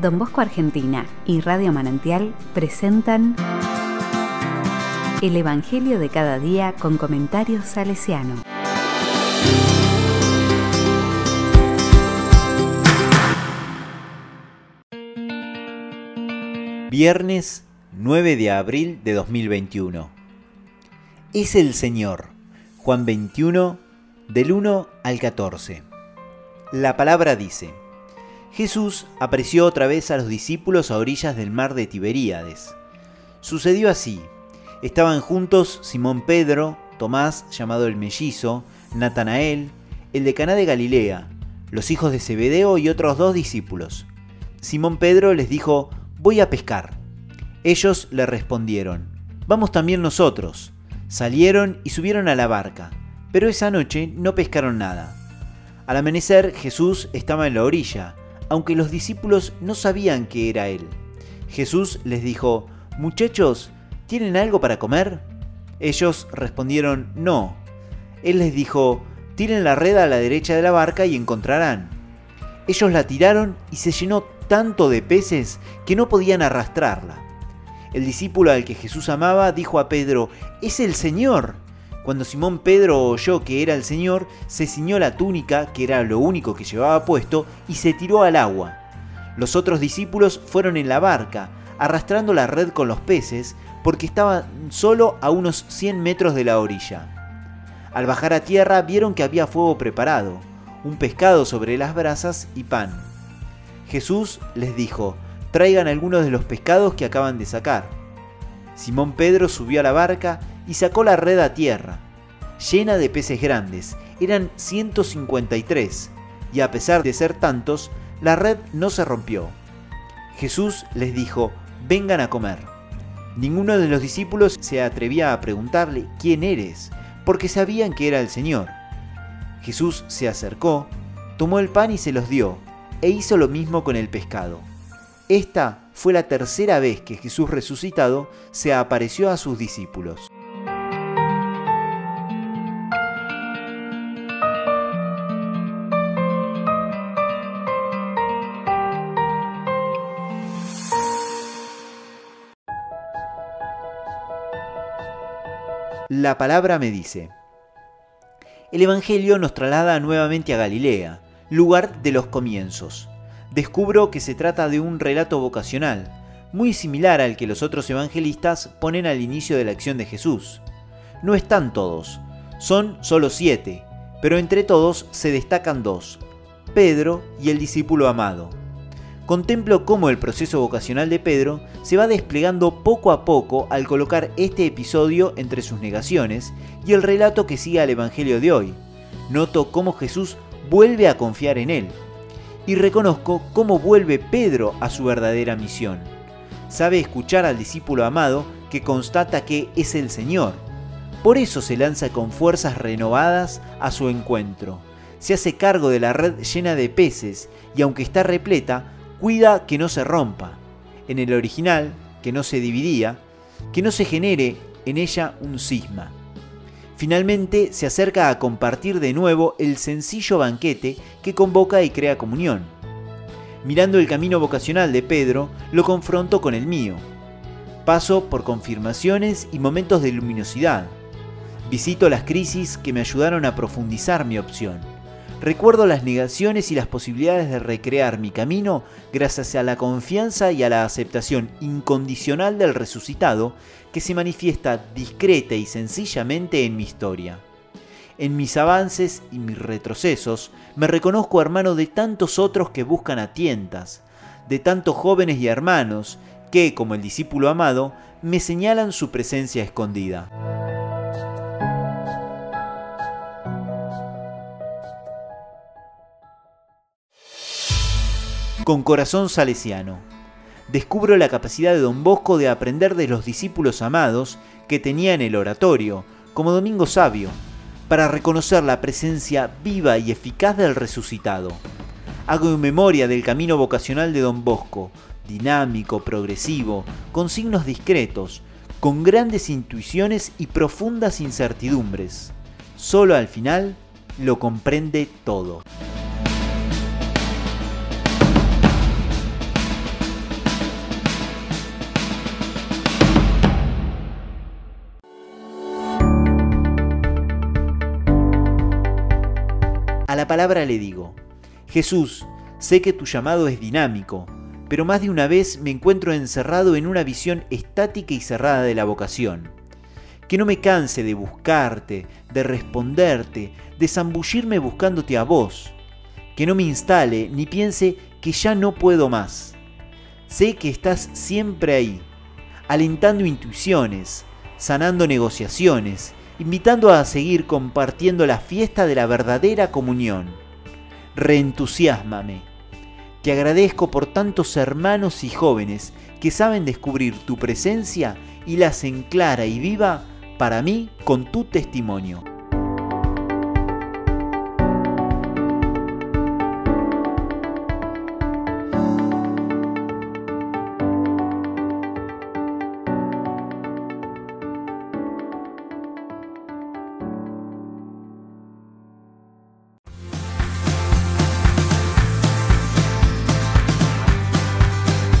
Don Bosco Argentina y Radio Manantial presentan El Evangelio de cada día con comentarios salesiano. Viernes 9 de abril de 2021. Es el Señor. Juan 21 del 1 al 14. La palabra dice, Jesús apareció otra vez a los discípulos a orillas del mar de Tiberíades. Sucedió así. Estaban juntos Simón Pedro, Tomás llamado el mellizo, Natanael, el de Caná de Galilea, los hijos de Zebedeo y otros dos discípulos. Simón Pedro les dijo, voy a pescar. Ellos le respondieron, vamos también nosotros. Salieron y subieron a la barca, pero esa noche no pescaron nada. Al amanecer Jesús estaba en la orilla, aunque los discípulos no sabían que era Él. Jesús les dijo, Muchachos, ¿tienen algo para comer? Ellos respondieron, No. Él les dijo, Tiren la red a la derecha de la barca y encontrarán. Ellos la tiraron y se llenó tanto de peces que no podían arrastrarla. El discípulo al que Jesús amaba dijo a Pedro, Es el Señor. Cuando Simón Pedro oyó que era el Señor, se ciñó la túnica, que era lo único que llevaba puesto, y se tiró al agua. Los otros discípulos fueron en la barca, arrastrando la red con los peces, porque estaban solo a unos 100 metros de la orilla. Al bajar a tierra vieron que había fuego preparado, un pescado sobre las brasas y pan. Jesús les dijo, traigan algunos de los pescados que acaban de sacar. Simón Pedro subió a la barca y sacó la red a tierra, llena de peces grandes. Eran 153, y a pesar de ser tantos, la red no se rompió. Jesús les dijo, vengan a comer. Ninguno de los discípulos se atrevía a preguntarle, ¿quién eres? porque sabían que era el Señor. Jesús se acercó, tomó el pan y se los dio, e hizo lo mismo con el pescado. Esta fue la tercera vez que Jesús resucitado se apareció a sus discípulos. La palabra me dice. El Evangelio nos traslada nuevamente a Galilea, lugar de los comienzos. Descubro que se trata de un relato vocacional, muy similar al que los otros evangelistas ponen al inicio de la acción de Jesús. No están todos, son solo siete, pero entre todos se destacan dos, Pedro y el discípulo amado contemplo cómo el proceso vocacional de Pedro se va desplegando poco a poco al colocar este episodio entre sus negaciones y el relato que sigue al Evangelio de hoy. Noto cómo Jesús vuelve a confiar en él y reconozco cómo vuelve Pedro a su verdadera misión. Sabe escuchar al discípulo amado que constata que es el Señor. Por eso se lanza con fuerzas renovadas a su encuentro. Se hace cargo de la red llena de peces y aunque está repleta, cuida que no se rompa. En el original, que no se dividía, que no se genere en ella un cisma. Finalmente se acerca a compartir de nuevo el sencillo banquete que convoca y crea comunión. Mirando el camino vocacional de Pedro, lo confronto con el mío. Paso por confirmaciones y momentos de luminosidad. Visito las crisis que me ayudaron a profundizar mi opción Recuerdo las negaciones y las posibilidades de recrear mi camino gracias a la confianza y a la aceptación incondicional del resucitado que se manifiesta discreta y sencillamente en mi historia. En mis avances y mis retrocesos me reconozco hermano de tantos otros que buscan a tientas, de tantos jóvenes y hermanos que, como el discípulo amado, me señalan su presencia escondida. Con corazón salesiano. Descubro la capacidad de don Bosco de aprender de los discípulos amados que tenía en el oratorio, como Domingo Sabio, para reconocer la presencia viva y eficaz del resucitado. Hago memoria del camino vocacional de don Bosco, dinámico, progresivo, con signos discretos, con grandes intuiciones y profundas incertidumbres. Solo al final lo comprende todo. La palabra le digo, Jesús, sé que tu llamado es dinámico, pero más de una vez me encuentro encerrado en una visión estática y cerrada de la vocación. Que no me canse de buscarte, de responderte, de zambullirme buscándote a vos. Que no me instale ni piense que ya no puedo más. Sé que estás siempre ahí, alentando intuiciones, sanando negociaciones, invitando a seguir compartiendo la fiesta de la verdadera comunión. Reentusiasmame. Te agradezco por tantos hermanos y jóvenes que saben descubrir tu presencia y la hacen clara y viva para mí con tu testimonio.